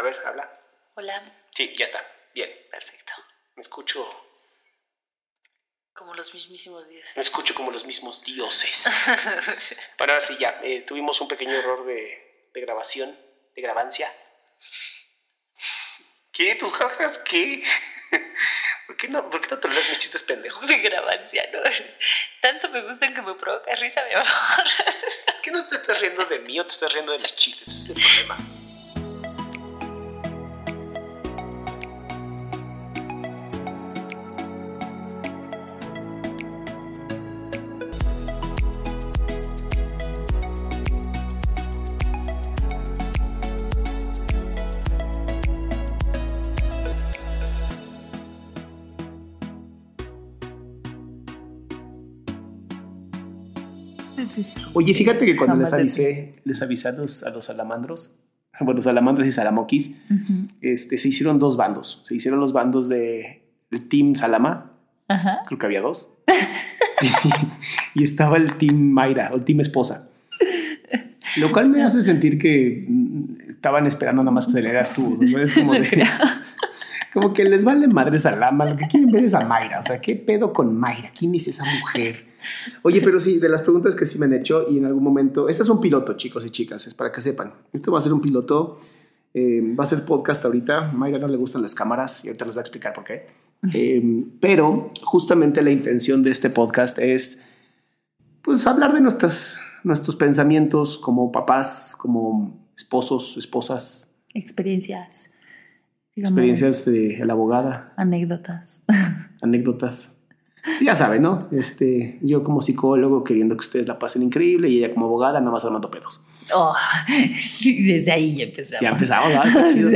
A ver, habla. Hola, Sí, ya está. Bien. perfecto. Me escucho. Como los mismísimos dioses. Me escucho como los mismos dioses. bueno, ahora sí, ya. eh, tuvimos un pequeño error de, de grabación, de grabancia. ¿Qué? ¿Tus jajas? ¿Qué? ¿Por qué no, por qué no toleras mis chistes pendejos? De grabancia, ¿no? Tanto me gustan que me provoca risa, mi amor. ¿Es que no te estás riendo de mí o te estás riendo de las chistes? Ese es el problema. Oye, fíjate que cuando les avisé, les avisé a los, a los salamandros, bueno, salamandros y salamoquis, este, se hicieron dos bandos. Se hicieron los bandos de, del Team Salama, Ajá. creo que había dos, y, estaba el Team Mayra, o el Team Esposa. Lo cual me hace sentir que mm, estaban esperando nada más que se le hagas tú. ¿no? Es como, de- como que les vale madre Salama, lo que quieren ver es a Mayra. O sea, ¿qué pedo con Mayra? ¿Quién es esa mujer? Oye, pero sí, de las preguntas que sí me han hecho y en algún momento, este es un piloto, chicos y chicas, es para que sepan. Esto va a ser un piloto, eh, va a ser podcast ahorita. Mayra no le gustan las cámaras y ahorita les voy a explicar por qué. Eh, pero justamente la intención de este podcast es, pues, hablar de nuestras, nuestros pensamientos como papás, como esposos, esposas, Experiencias. Digamos, experiencias de la abogada, Anécdotas. anécdotas. Ya saben, ¿no? Este, yo como psicólogo queriendo que ustedes la pasen increíble y ella como abogada nada más armando pedos. Oh, desde ahí ya empezamos. Ya empezamos, ¿verdad? Está chido.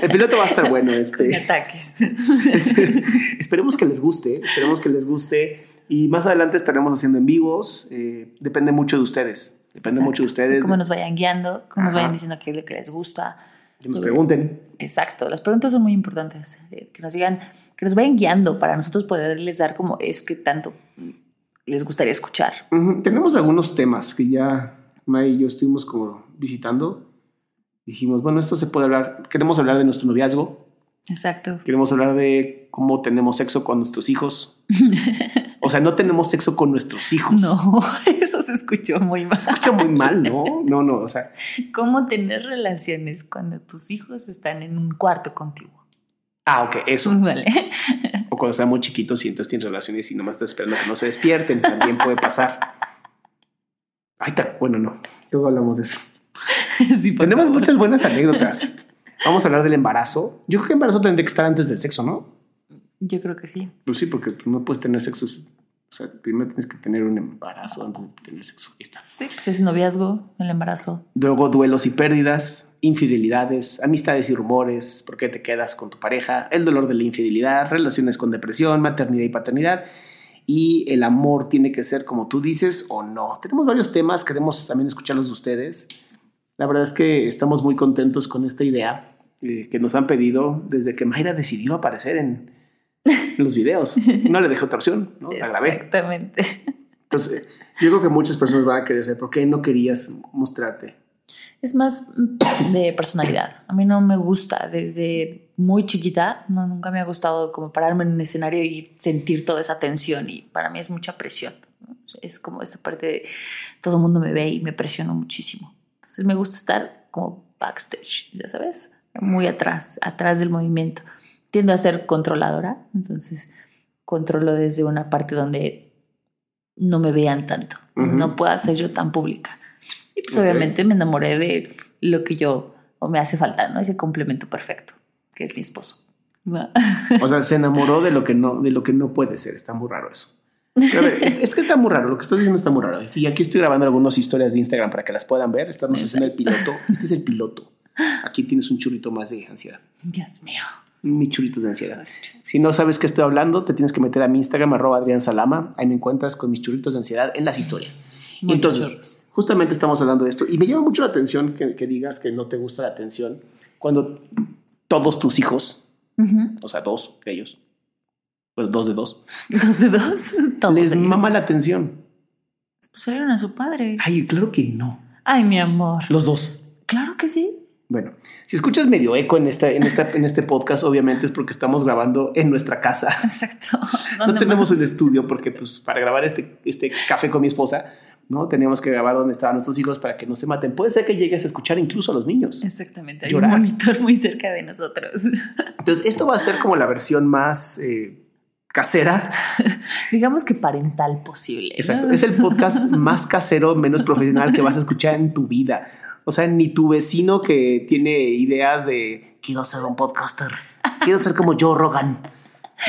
El piloto va a estar bueno. Este, ataques. Espe- esperemos que les guste, esperemos que les guste y más adelante estaremos haciendo en vivos. eh, depende mucho de ustedes, depende Exacto. mucho de ustedes. Cómo nos vayan guiando, cómo nos Ajá. vayan diciendo qué es lo que les gusta. Que nos sobre- pregunten. Exacto, las preguntas son muy importantes. eh, Que nos digan, que nos vayan guiando para nosotros poderles dar como eso que tanto les gustaría escuchar. Tenemos algunos temas que ya May y yo estuvimos como visitando. Dijimos, bueno, esto se puede hablar. Queremos hablar de nuestro noviazgo, Exacto. queremos hablar de cómo tenemos sexo con nuestros hijos. O sea, no tenemos sexo con nuestros hijos. No, eso se escuchó muy mal. Se escucha muy mal, ¿no? No, no, o sea, ¿Cómo tener relaciones cuando tus hijos están en un cuarto contigo? ah, ok, eso. Vale. O cuando están muy chiquitos y entonces tienes relaciones y nomás estás esperando que no se despierten. También puede pasar. Ay, ta- bueno, no. Luego hablamos de eso. Sí, Tenemos favor. muchas buenas anécdotas. Vamos a hablar del embarazo. Yo creo que el embarazo tendría que estar antes del sexo, ¿no? Yo creo que sí. Pues sí, porque no puedes tener sexo. O sea, primero tienes que tener un embarazo antes de tener sexo. Sí, pues es noviazgo, el embarazo. Luego duelos y pérdidas, infidelidades, amistades y rumores, por qué te quedas con tu pareja, el dolor de la infidelidad, relaciones con depresión, maternidad y paternidad. Y el amor tiene que ser como tú dices o no. Tenemos varios temas, queremos también escucharlos de ustedes. La verdad es que estamos muy contentos con esta idea eh, que nos han pedido desde que Mayra decidió aparecer en, en los videos. No le dejé otra opción, ¿no? La grabé. Exactamente. Entonces, yo creo que muchas personas van a querer saber por qué no querías mostrarte. Es más de personalidad. A mí no me gusta desde muy chiquita, no, nunca me ha gustado como pararme en un escenario y sentir toda esa tensión y para mí es mucha presión. Es como esta parte de todo el mundo me ve y me presiono muchísimo. Entonces me gusta estar como backstage, ya sabes, muy atrás, atrás del movimiento. Tiendo a ser controladora, entonces controlo desde una parte donde no me vean tanto, no pueda ser yo tan pública. Y pues obviamente me enamoré de lo que yo o me hace falta, ¿no? Ese complemento perfecto, que es mi esposo. o sea, se enamoró de lo que no, de lo que no puede ser. Está muy raro eso. es, que está muy raro, lo que estoy diciendo está muy raro. Y aquí estoy grabando algunas historias de Instagram para que las puedan ver. Estamos haciendo el piloto. Este es el piloto. Aquí tienes un churrito más de ansiedad. Dios mío. Mis churritos de ansiedad. Si no sabes qué estoy hablando, te tienes que meter a mi Instagram, arroba Adrián Salama. Ahí me encuentras con mis churritos de ansiedad en las historias. Entonces, justamente estamos hablando de esto. Y me llama mucho la atención que, digas que no te gusta la atención cuando todos tus hijos, o sea, dos de ellos, pues dos de dos. Dos de dos. les mama la atención. Pues salieron a su padre. Ay, claro que no. Ay, mi amor. Los dos. Claro que sí. Bueno, si escuchas medio eco en, esta, en, esta, en este podcast, obviamente es porque estamos grabando en nuestra casa. Exacto. No tenemos el estudio porque pues, para grabar este, este café con mi esposa, ¿no? Teníamos que grabar donde estaban nuestros hijos para que no se maten. Puede ser que llegues a escuchar incluso a los niños. Exactamente. Hay un monitor muy cerca de nosotros. Entonces, esto va a ser como la versión más... Eh, casera. Digamos que parental posible. Exacto. Es el podcast más casero, menos profesional que vas a escuchar en tu vida. O sea, ni tu vecino que tiene ideas de quiero ser un podcaster, quiero ser como Joe Rogan.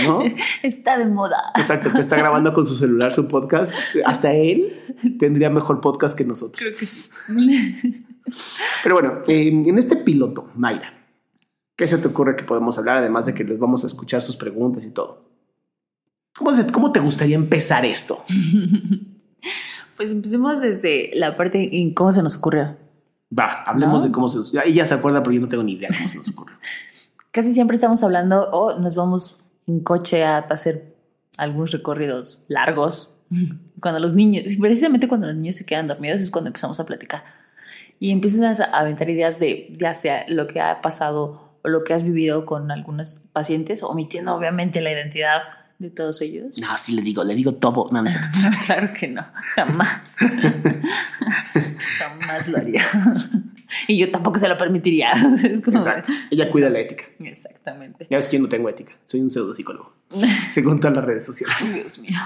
¿No? Está de moda. Exacto, que está grabando con su celular su podcast. Hasta él tendría mejor podcast que nosotros. Creo que sí. Pero bueno, en este piloto, Mayra, ¿qué se te ocurre que podemos hablar? Además de que les vamos a escuchar sus preguntas y todo. ¿Cómo, te gustaría empezar esto? Pues empecemos desde la parte en cómo se nos ocurrió. Va, hablemos de cómo se nos... Ella se acuerda, pero yo no tengo ni idea cómo se nos ocurrió. Casi siempre estamos hablando o nos vamos en coche a hacer algunos recorridos largos. Cuando los niños, precisamente cuando los niños se quedan dormidos es cuando empezamos a platicar. Y empiezas a aventar ideas de ya sea lo que ha pasado o lo que has vivido con algunos pacientes, omitiendo obviamente la identidad de todos ellos? No, sí le digo, le digo todo. No, claro que no, jamás. jamás lo haría. y yo tampoco se lo permitiría. Exacto. Ella cuida la ética. Exactamente. Ya ves que yo no tengo ética. Soy un pseudo psicólogo. según todas las redes sociales. Dios mío.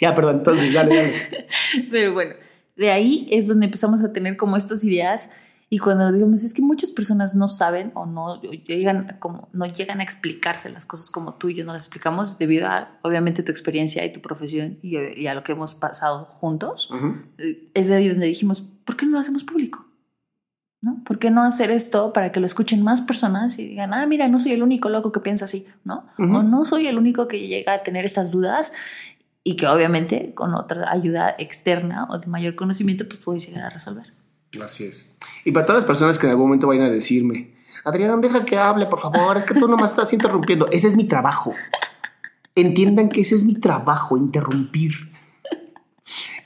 ya, perdón, entonces, dale, dale. Pero bueno, de ahí es donde empezamos a tener como estas ideas y cuando digamos, es que muchas personas no saben o no llegan, como, no llegan a explicarse las cosas como tú y yo no las explicamos debido a, obviamente, tu experiencia y tu profesión y, a lo que hemos pasado juntos. Eh, es de ahí donde dijimos, ¿por qué no lo hacemos público? ¿No? ¿Por qué no hacer esto para que lo escuchen más personas y digan, ah, mira, no soy el único loco que piensa así, ¿no? O no soy el único que llega a tener estas dudas y que obviamente con otra ayuda externa o de mayor conocimiento, pues puedes llegar a resolver. Así es. Y para todas las personas que en algún momento vayan a decirme, Adrián, deja que hable, por favor, es que tú nomás estás interrumpiendo. Ese es mi trabajo. Entiendan que ese es mi trabajo, interrumpir.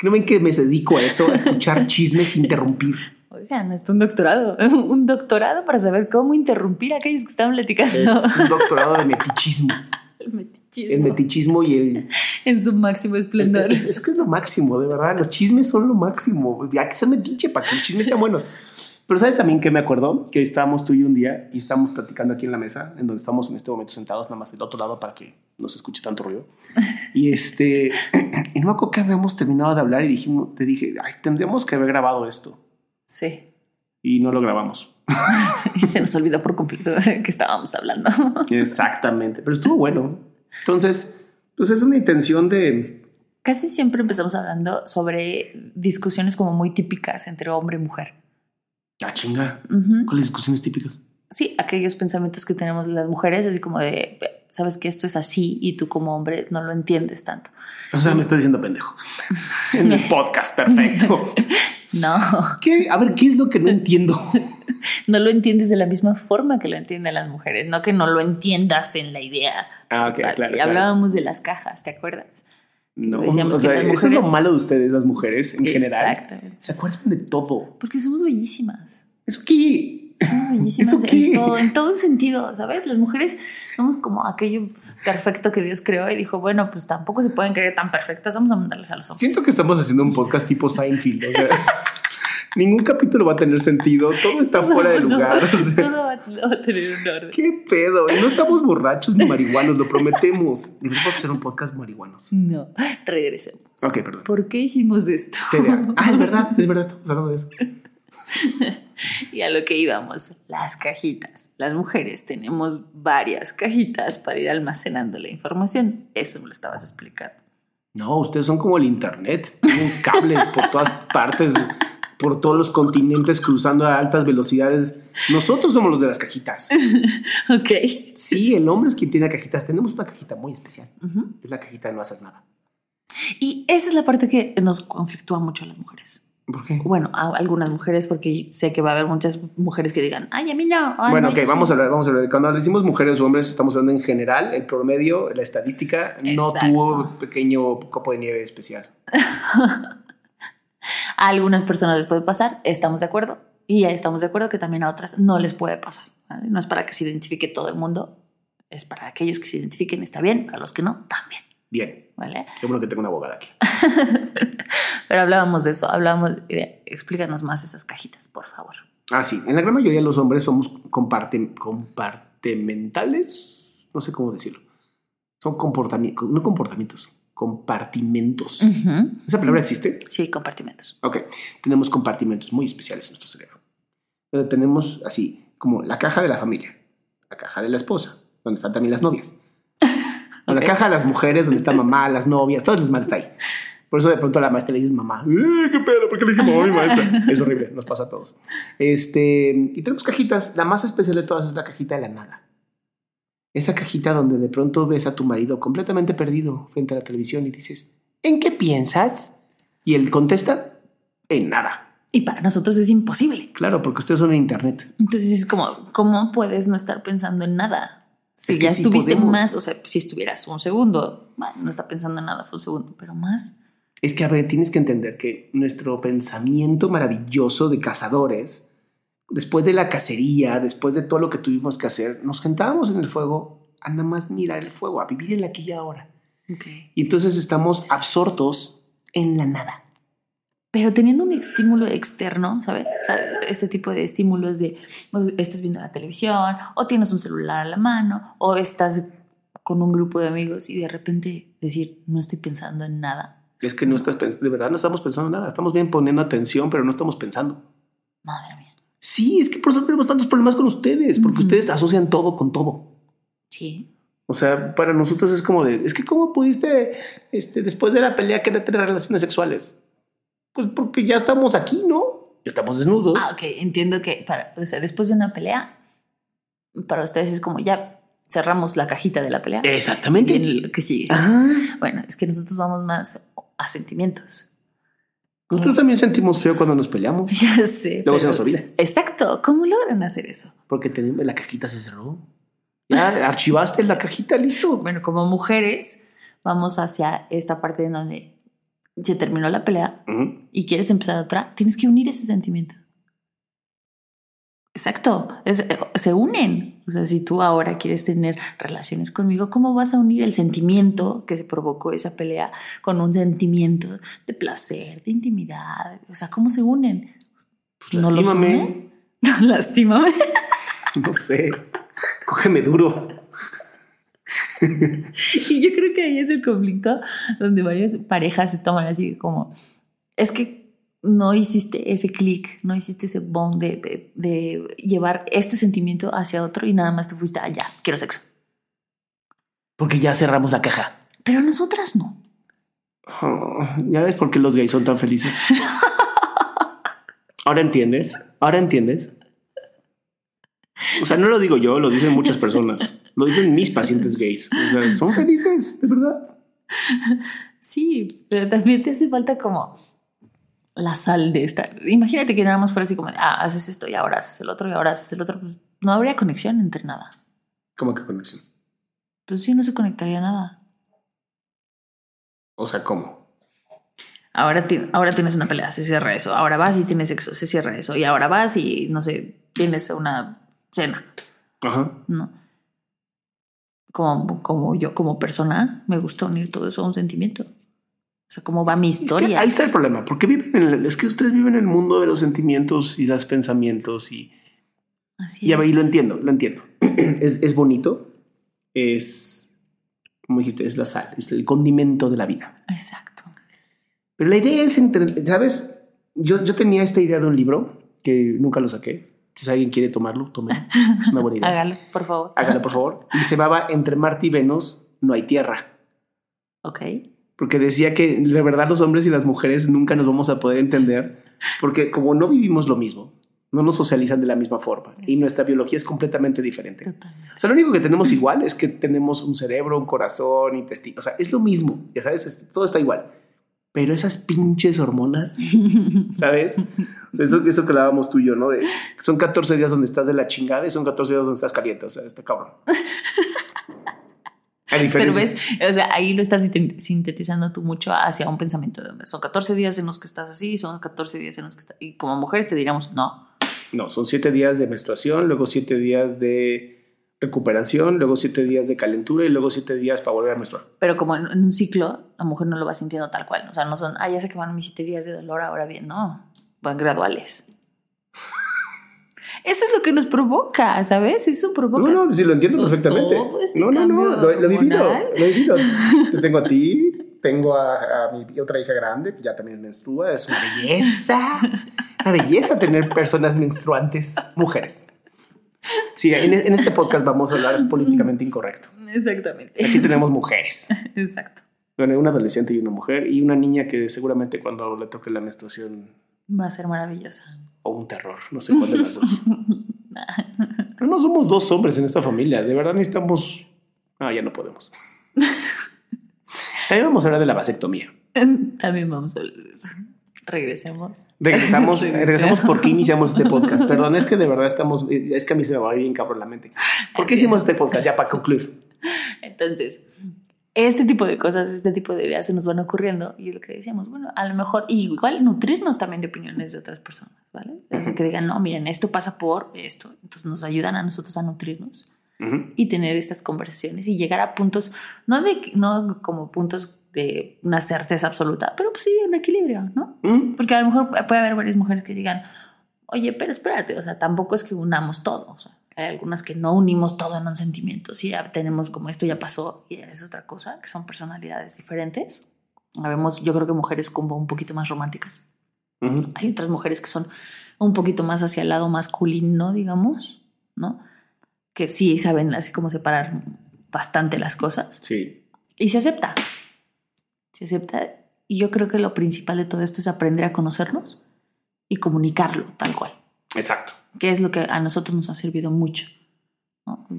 ¿No ven que me dedico a eso, a escuchar chismes e interrumpir? Oigan, es un doctorado, un doctorado para saber cómo interrumpir a aquellos que están platicando. Es un doctorado de metichismo. El metichismo. El metichismo y el... En su máximo esplendor. Es, que es lo máximo, de verdad. Los chismes son lo máximo. Hay que ser metiche para que los chismes sean buenos. Pero sabes también que me acuerdo que estábamos tú y un día y estábamos platicando aquí en la mesa, en donde estamos en este momento sentados, nada más del otro lado para que no se escuche tanto ruido. Y este, y no me acuerdo que habíamos terminado de hablar y dijimos, te dije, ay, tendríamos que haber grabado esto. Sí. Y no lo grabamos. y se nos olvidó por completo que estábamos hablando. Exactamente, pero estuvo bueno. Entonces, pues es una intención de... Casi siempre empezamos hablando sobre discusiones como muy típicas entre hombre y mujer. Ah, chinga. ¿Cuáles discusiones típicas? Sí, aquellos pensamientos que tenemos las mujeres, así como de, sabes que esto es así y tú como hombre no lo entiendes tanto. O sea, me estás diciendo pendejo. en el podcast, perfecto. no. ¿Qué? A ver, ¿qué es lo que no entiendo? no lo entiendes de la misma forma que lo entienden las mujeres, no que no lo entiendas en la idea. Ah, ok, claro. Y hablábamos de las cajas, ¿te acuerdas? No, Decíamos o sea, las eso es lo mujeres- malo de ustedes, las mujeres en general. Exactamente. Se acuerdan de todo. Porque somos bellísimas. ¿Eso qué? Somos bellísimas ¿Eso qué? en todo, en todo sentido, ¿sabes? Las mujeres somos como aquello perfecto que Dios creó y dijo, bueno, pues tampoco se pueden creer tan perfectas, vamos a mandarles a los hombres. Siento que estamos haciendo un podcast tipo Seinfeld. O sea, ningún capítulo va a tener sentido. Todo está fuera de lugar. o sea, Todo va, a tener un orden. ¿Qué pedo? Y no estamos borrachos ni marihuanos, lo prometemos. Deberíamos hacer un podcast marihuanos. No, regresemos. Ok, perdón. ¿Por qué hicimos esto? Ah, es verdad, es verdad, estamos hablando de eso. Y a lo que íbamos, las cajitas. Las mujeres tenemos varias cajitas para ir almacenando la información. Eso me lo estabas explicando. No, ustedes son como el internet. Tienen cables por todas partes, por todos los continentes, cruzando a altas velocidades. Nosotros somos los de las cajitas. Ok. Sí, el hombre es quien tiene cajitas. Tenemos una cajita muy especial. Es la cajita de no hacer nada. Y esa es la parte que nos conflictúa mucho a las mujeres. ¿Por qué? Bueno, a algunas mujeres, porque sé que va a haber muchas mujeres que digan, ay, a mí no. ay, bueno, no, ok, vamos sí". a hablar, vamos a hablar. Cuando decimos mujeres o hombres, estamos hablando en general, el promedio, la estadística, no Exacto. tuvo pequeño copo de nieve especial. A algunas personas les puede pasar, estamos de acuerdo. Y ya estamos de acuerdo que también a otras no les puede pasar. ¿vale? No es para que se identifique todo el mundo, es para aquellos que se identifiquen, está bien, para los que no, también. Bien, ¿Vale? qué bueno que tengo una abogada aquí. Pero hablábamos de eso, hablábamos de, explícanos más esas cajitas, por favor. Ah, sí, en la gran mayoría de los hombres somos comparte- compartimentales, no sé cómo decirlo. Son comportamientos, no comportamientos, compartimentos. ¿Esa palabra existe? Sí, compartimentos. Ok, tenemos compartimentos muy especiales en nuestro cerebro. Pero tenemos así como la caja de la familia, la caja de la esposa, donde están también las novias. La caja de las mujeres, donde está mamá, las novias, todas las madres está ahí. Por eso de pronto a la maestra le dices mamá. "Eh, ¿Qué pedo? ¿Por qué le dije mamá a mi maestra? Es horrible, nos pasa a todos. Este, y tenemos cajitas. La más especial de todas es la cajita de la nada. Esa cajita donde de pronto ves a tu marido completamente perdido frente a la televisión y dices, ¿en qué piensas? Y él contesta, en nada. Y para nosotros es imposible. Claro, porque ustedes son en internet. Entonces es como, ¿cómo puedes no estar pensando en nada? Si Es ya estuviste más, o sea, si estuvieras un segundo, bueno, no está pensando en nada, fue un segundo, pero más. Es que, a ver, tienes que entender que nuestro pensamiento maravilloso de cazadores, después de la cacería, después de todo lo que tuvimos que hacer, nos sentábamos en el fuego a nada más mirar el fuego, a vivir el aquí y ahora. Y entonces estamos absortos en la nada. Pero teniendo un estímulo externo, ¿sabes? O sea, este tipo de estímulos de pues, estás viendo la televisión, o tienes un celular a la mano, o estás con un grupo de amigos y de repente decir, no estoy pensando en nada. Es que no estás pensando, de verdad no estamos pensando en nada. Estamos bien poniendo atención, pero no estamos pensando. Madre mía. Sí, es que por eso tenemos tantos problemas con ustedes, porque ustedes asocian todo con todo. Sí. O sea, para nosotros es como de, es que cómo pudiste, este, después de la pelea, querer tener relaciones sexuales. Pues porque ya estamos aquí, ¿no? Ya estamos desnudos. Ah, ok, entiendo que para, o sea, después de una pelea, para ustedes es como ya cerramos la cajita de la pelea. Exactamente. Y en lo que sigue. Ah, Bueno, es que nosotros vamos más a sentimientos. Nosotros también sentimos feo cuando nos peleamos. Ya sé. Luego se nos olvida. Exacto. ¿Cómo logran hacer eso? Porque la cajita se cerró. Ya archivaste la cajita, listo. Bueno, como mujeres, vamos hacia esta parte en donde se terminó la pelea y quieres empezar otra, tienes que unir ese sentimiento. Exacto, es- eh, se unen. O sea, si tú ahora quieres tener relaciones conmigo, ¿cómo vas a unir el sentimiento que se provocó esa pelea con un sentimiento de placer, de intimidad? O sea, ¿cómo se unen? Pues ¿No los lastímame. unen? Lastímame. No sé. Cógeme duro. Y yo creo que ahí es el conflicto donde varias parejas se toman así como, es que no hiciste ese clic, no hiciste ese bond de, de- de llevar este sentimiento hacia otro y nada más te fuiste allá, quiero sexo. Porque ya cerramos la caja. Pero nosotras no. Oh, ya ves por qué los gays son tan felices. Ahora entiendes. Ahora entiendes. O sea, no lo digo yo, lo dicen muchas personas. Lo dicen mis pacientes gays. O sea, son felices, de verdad. Sí, pero también te hace falta como la sal de estar. Imagínate que nada más fuera así como, ah, haces esto y ahora haces el otro y ahora haces el otro. Pues no habría conexión entre nada. ¿Cómo que conexión? Pues sí, no se conectaría nada. O sea, ¿cómo? Ahora, ahora tienes una pelea, se cierra eso. Ahora vas y tienes sexo, se cierra eso. Y ahora vas y, no sé, tienes una cena. Ajá. ¿No? Como, como yo, como persona, me gusta unir todo eso a un sentimiento. O sea, cómo va mi historia. ahí está el problema, porque viven en el, es que ustedes viven en el mundo de los sentimientos y los pensamientos y... Así y, y lo entiendo, lo entiendo. es, es bonito, es, como dijiste, es la sal, es el condimento de la vida. Exacto. Pero la idea es, entre, ¿sabes? Yo, yo tenía esta idea de un libro que nunca lo saqué. Si alguien quiere tomarlo, tómelo. Es una buena idea. Hágalo, por favor. Hágalo, por favor. Y se llamaba Entre Marte y Venus no hay tierra. Ok. Porque decía que de verdad los hombres y las mujeres nunca nos vamos a poder entender porque como no vivimos lo mismo, no nos socializan de la misma forma y nuestra biología es completamente diferente. Totalmente. O sea, lo único que tenemos igual es que tenemos un cerebro, un corazón, intestino. O sea, es lo mismo. Ya sabes, todo está igual pero esas pinches hormonas, ¿sabes? Eso, eso que hablábamos tú y yo, ¿no? De, son 14 días donde estás de la chingada y son 14 días donde estás caliente, o sea, está cabrón. Pero ves, o sea, ahí lo estás sintetizando tú mucho hacia un pensamiento de son 14 días en los que estás así, son 14 días en los que estás... Y como mujeres te diríamos, no. No, son 7 días de menstruación, luego 7 días de recuperación, luego siete días de calentura y luego siete días para volver a menstruar. Pero como en, un ciclo, la mujer no lo va sintiendo tal cual. O sea, no son, ah, ya que van mis siete días de dolor, ahora bien. No, van graduales. Eso es lo que nos provoca, ¿sabes? Eso provoca. No, no, sí lo entiendo perfectamente. Este no, no, no, lo, he vivido. Lo he vivido. Te tengo a ti, tengo a, a, mi otra hija grande que ya también menstrua. Es una belleza. Una belleza tener personas menstruantes, mujeres. Sí, en, este podcast vamos a hablar políticamente incorrecto. Exactamente. Aquí tenemos mujeres. Exacto. Bueno, una adolescente y una mujer y una niña que seguramente cuando le toque la menstruación va a ser maravillosa. O un terror, no sé cuál de las dos. Pero no somos dos hombres en esta familia, de verdad necesitamos... Ah, ya no podemos. También vamos a hablar de la vasectomía. También vamos a hablar de eso. Regresemos. Regresamos, regresamos porque iniciamos este podcast. Perdón, es que de verdad estamos, es que a mí se me va bien cabrón la mente. ¿Por qué hicimos este podcast? Ya para concluir. Entonces, este tipo de cosas, este tipo de ideas se nos van ocurriendo y es lo que decíamos, bueno, a lo mejor igual nutrirnos también de opiniones de otras personas, ¿vale? que digan, no, miren, esto pasa por esto, entonces nos ayudan a nosotros a nutrirnos y tener estas conversaciones y llegar a puntos, no, de, no como puntos de una certeza absoluta, pero pues sí, un equilibrio, ¿no? Mm. Porque a lo mejor puede haber varias mujeres que digan, oye, pero espérate, o sea, tampoco es que unamos todo, o sea, hay algunas que no unimos todo en un sentimiento, sí, ya tenemos como esto ya pasó y es otra cosa, que son personalidades diferentes. Habemos, yo creo que mujeres como un poquito más románticas. Hay otras mujeres que son un poquito más hacia el lado masculino, digamos, ¿no? Que sí saben así como separar bastante las cosas. Sí. Y se acepta se acepta. Y yo creo que lo principal de todo esto es aprender a conocernos y comunicarlo tal cual. Exacto. Que es lo que a nosotros nos ha servido mucho.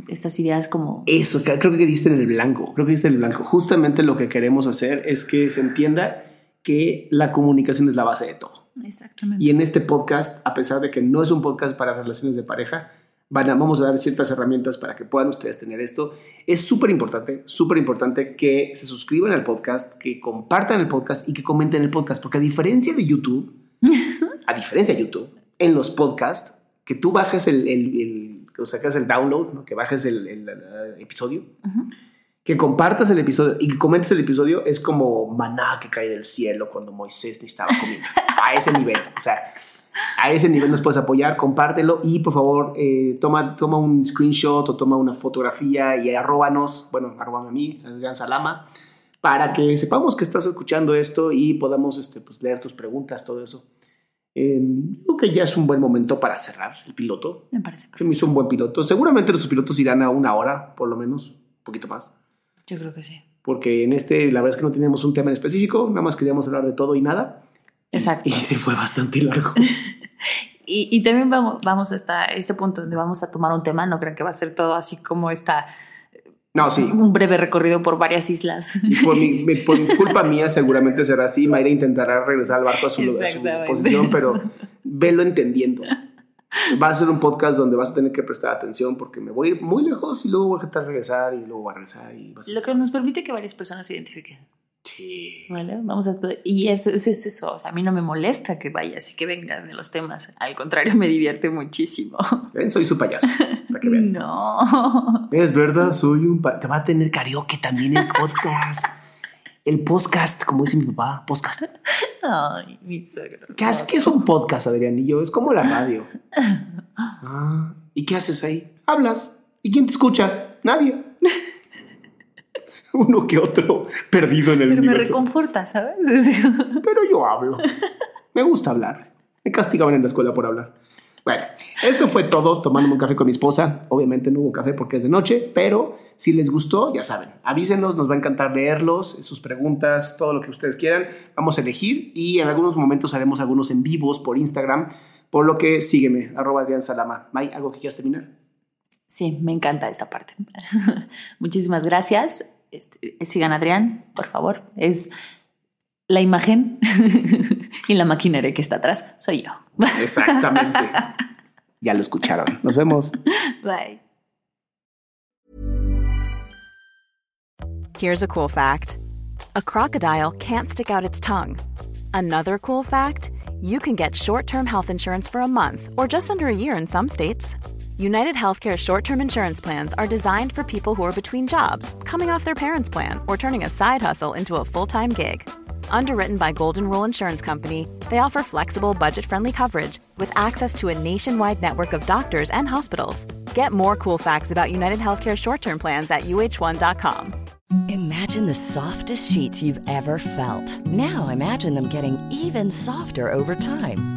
Estas ideas como... Eso, creo que diste en el blanco, creo que diste en el blanco. Justamente lo que queremos hacer es que se entienda que la comunicación es la base de todo. Exactamente. Y en este podcast, a pesar de que no es un podcast para relaciones de pareja, vamos a dar ciertas herramientas para que puedan ustedes tener esto. Es súper importante, súper importante que se suscriban al podcast, que compartan el podcast y que comenten el podcast, porque a diferencia de YouTube, a diferencia de YouTube, en los podcasts, que tú bajes el, el, el que sacas el download, que bajes el, episodio, que compartas el episodio y que comentes el episodio es como maná que cae del cielo cuando Moisés necesitaba comiendo. a ese nivel. O sea, a ese nivel nos puedes apoyar, compártelo y por favor eh, toma, toma un screenshot o toma una fotografía y arróbanos, bueno, arróbame a mí, Adrián Salama, para que sepamos que estás escuchando esto y podamos este, pues, leer tus preguntas, todo eso. Eh, creo que ya es un buen momento para cerrar el piloto. Me parece. Que me hizo un buen piloto. Seguramente los pilotos irán a una hora, por lo menos, un poquito más. Yo creo que sí. Porque en este, la verdad es que no teníamos un tema en específico, nada más queríamos hablar de todo y nada. Exacto. Y, se fue bastante largo. y, y, también vamos, vamos hasta este punto donde vamos a tomar un tema, no creo que va a ser todo así como esta... No, sí. Un breve recorrido por varias islas. por, mi, por culpa mía seguramente será así. Mayra intentará regresar al barco a su, a su posición, pero velo entendiendo. Va a ser un podcast donde vas a tener que prestar atención porque me voy a ir muy lejos y luego voy a regresar y luego voy a regresar. Y Lo que nos permite que varias personas se identifiquen. Sí. ¿Vale? Vamos a. Y eso es, es eso. O sea, a mí no me molesta que vayas y que vengas de los temas. Al contrario, me divierte muchísimo. Soy su payaso. Para que vean. No. Es verdad, soy un... Te va a tener karaoke también el podcast. el podcast, como dice mi papá, podcast. Ay, mi suegro. ¿Qué, haces? ¿Qué es un podcast, Adrianillo? Es como la radio. Ah, ¿Y qué haces ahí? Hablas. ¿Y quién te escucha? Nadie. Uno que otro perdido en el Pero me reconforta, ¿sabes? Pero yo hablo. Me gusta hablar. Me castigaban en la escuela por hablar. Bueno, esto fue todo tomándome un café con mi esposa. Obviamente no hubo café porque es de noche, pero si les gustó, ya saben, avísenos, nos va a encantar leerlos, sus preguntas, todo lo que ustedes quieran. Vamos a elegir y en algunos momentos haremos algunos en vivos por Instagram, por lo que sígueme, arroba Adrián Salama. May, ¿algo que quieras terminar? Sí, me encanta esta parte. Muchísimas gracias. Este, sigan Adrián, por favor. Es la imagen y la maquinaria que está atrás. Soy yo. Exactamente. ya lo escucharon. Nos vemos. Bye. Here's a cool fact a crocodile can't stick out its tongue. Another cool fact you can get short term health insurance for a month or just under a year in some states. United Healthcare short term insurance plans are designed for people who are between jobs, coming off their parents' plan, or turning a side hustle into a full time gig. Underwritten by Golden Rule Insurance Company, they offer flexible, budget friendly coverage with access to a nationwide network of doctors and hospitals. Get more cool facts about United Healthcare short term plans at uh1.com. Imagine the softest sheets you've ever felt. Now imagine them getting even softer over time.